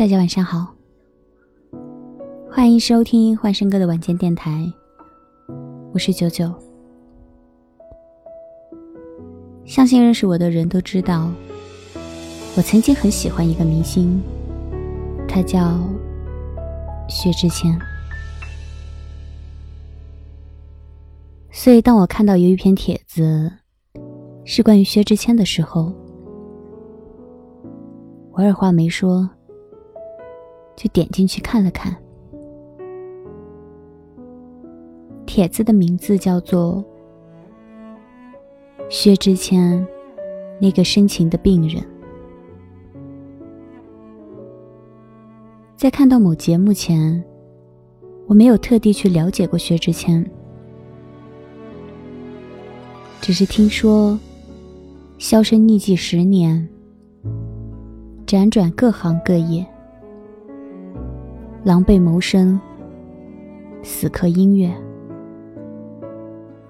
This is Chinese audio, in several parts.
大家晚上好，欢迎收听幻声哥的晚间电台，我是九九。相信认识我的人都知道，我曾经很喜欢一个明星，他叫薛之谦。所以当我看到有一篇帖子是关于薛之谦的时候，我二话没说。就点进去看了看，帖子的名字叫做《薛之谦那个深情的病人》。在看到某节目前，我没有特地去了解过薛之谦，只是听说销声匿迹十年，辗转各行各业。狼狈谋生，死磕音乐，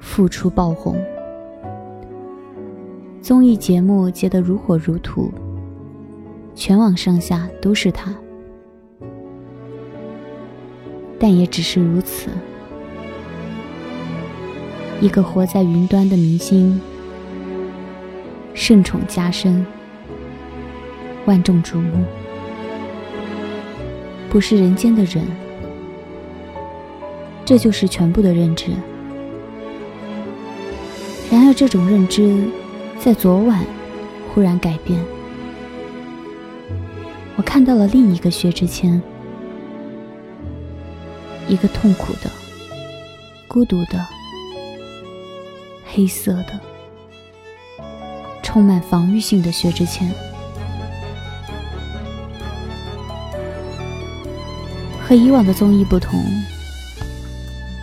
复出爆红，综艺节目接得如火如荼，全网上下都是他。但也只是如此，一个活在云端的明星，盛宠加身，万众瞩目。不是人间的人，这就是全部的认知。然而，这种认知在昨晚忽然改变。我看到了另一个薛之谦，一个痛苦的、孤独的、黑色的、充满防御性的薛之谦。和以往的综艺不同，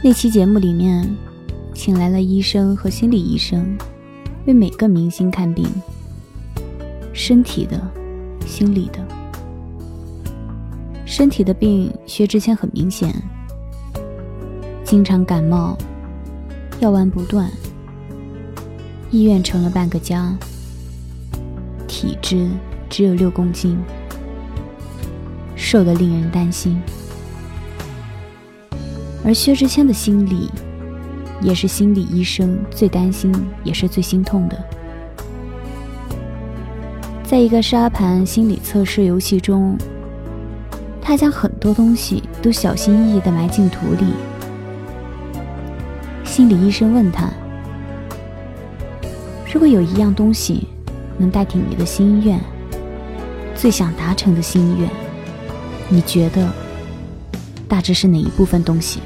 那期节目里面，请来了医生和心理医生，为每个明星看病，身体的、心理的。身体的病，薛之谦很明显，经常感冒，药丸不断，医院成了半个家，体质只有六公斤，瘦得令人担心。而薛之谦的心里，也是心理医生最担心，也是最心痛的。在一个沙盘心理测试游戏中，他将很多东西都小心翼翼地埋进土里。心理医生问他：“如果有一样东西能代替你的心愿，最想达成的心愿，你觉得大致是哪一部分东西？”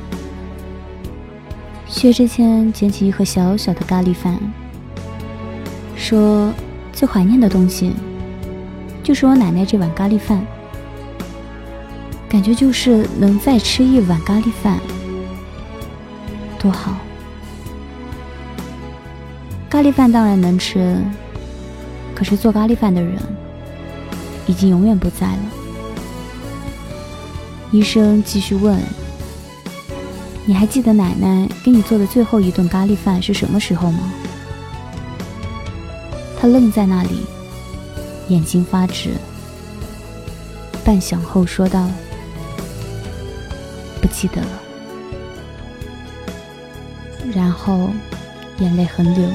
薛之谦捡起一盒小小的咖喱饭，说：“最怀念的东西，就是我奶奶这碗咖喱饭。感觉就是能再吃一碗咖喱饭，多好。咖喱饭当然能吃，可是做咖喱饭的人，已经永远不在了。”医生继续问。你还记得奶奶给你做的最后一顿咖喱饭是什么时候吗？他愣在那里，眼睛发直，半晌后说道：“不记得了。”然后眼泪横流。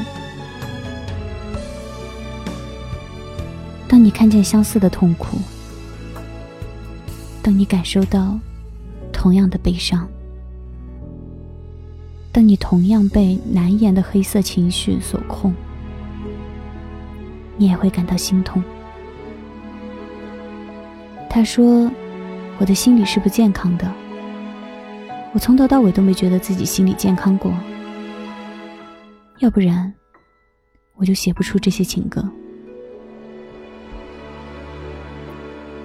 当你看见相似的痛苦，当你感受到同样的悲伤。当你同样被难言的黑色情绪所控，你也会感到心痛。他说：“我的心理是不健康的，我从头到尾都没觉得自己心理健康过。要不然，我就写不出这些情歌。”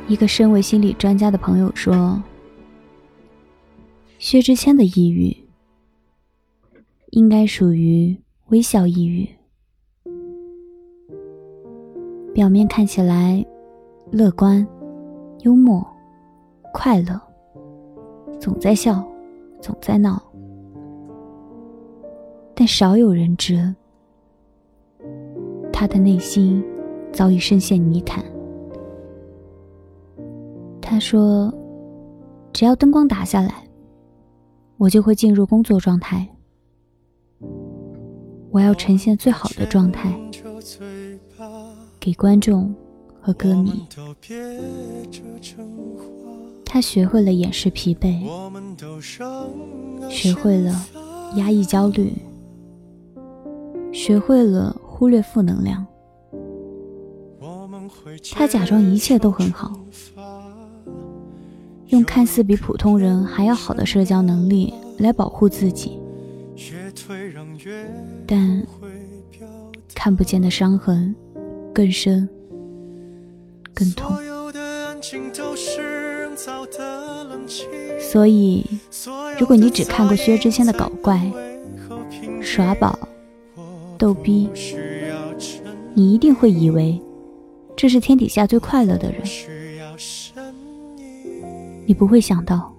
一个身为心理专家的朋友说：“薛之谦的抑郁。”应该属于微笑抑郁，表面看起来乐观、幽默、快乐，总在笑，总在闹，但少有人知，他的内心早已深陷泥潭。他说：“只要灯光打下来，我就会进入工作状态。我要呈现最好的状态，给观众和歌迷。”他学会了掩饰疲惫，学会了压抑焦虑，学会了忽略负能量。他假装一切都很好，用看似比普通人还要好的社交能力来保护自己，但看不见的伤痕更深、更痛。所以，如果你只看过薛之谦的搞怪、耍宝、逗逼，你一定会以为这是天底下最快乐的人。你不会想到，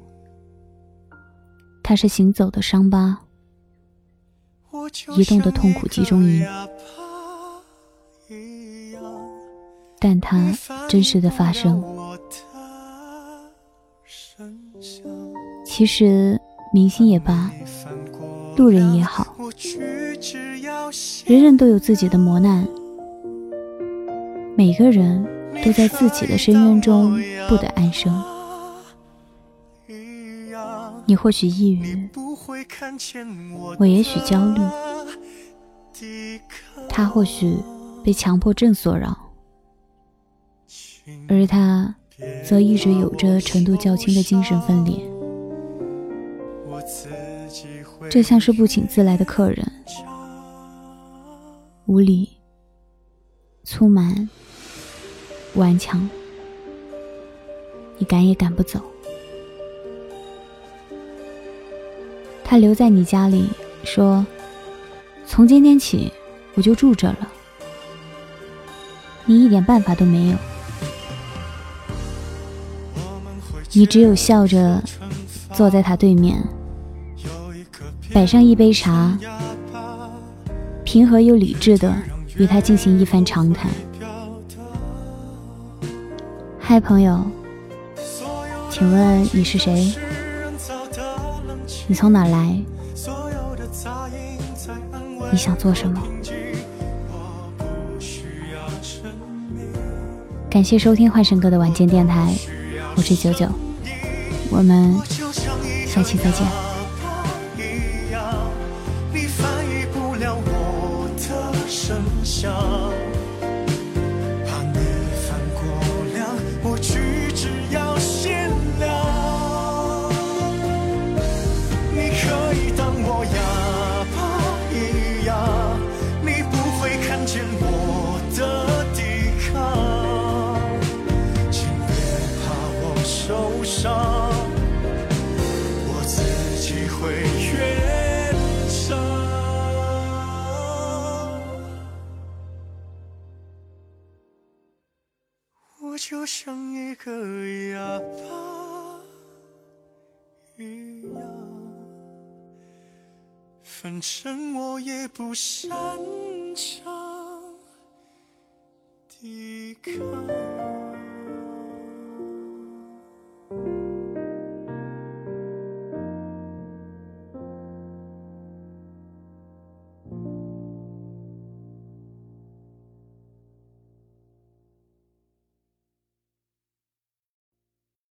他是行走的伤疤，移动的痛苦集中营。但它真实的发生。其实，明星也罢，路人也好，人人都有自己的磨难，每个人都在自己的深渊中不得安生。你或许抑郁，我也许焦虑，他或许被强迫症所扰，而他则一直有着程度较轻的精神分裂。这像是不请自来的客人，无理、粗蛮、顽强，你赶也赶不走。他留在你家里，说：“从今天起，我就住这了。”你一点办法都没有，你只有笑着坐在他对面。摆上一杯茶，平和又理智的与他进行一番长谈。嗨，朋友，请问你是谁？你从哪来？你想做什么？感谢收听幻神哥的晚间电台，我是九九，我们下期再见。伤，我自己会越。我就像一个哑巴一样，反正我也不擅长抵抗。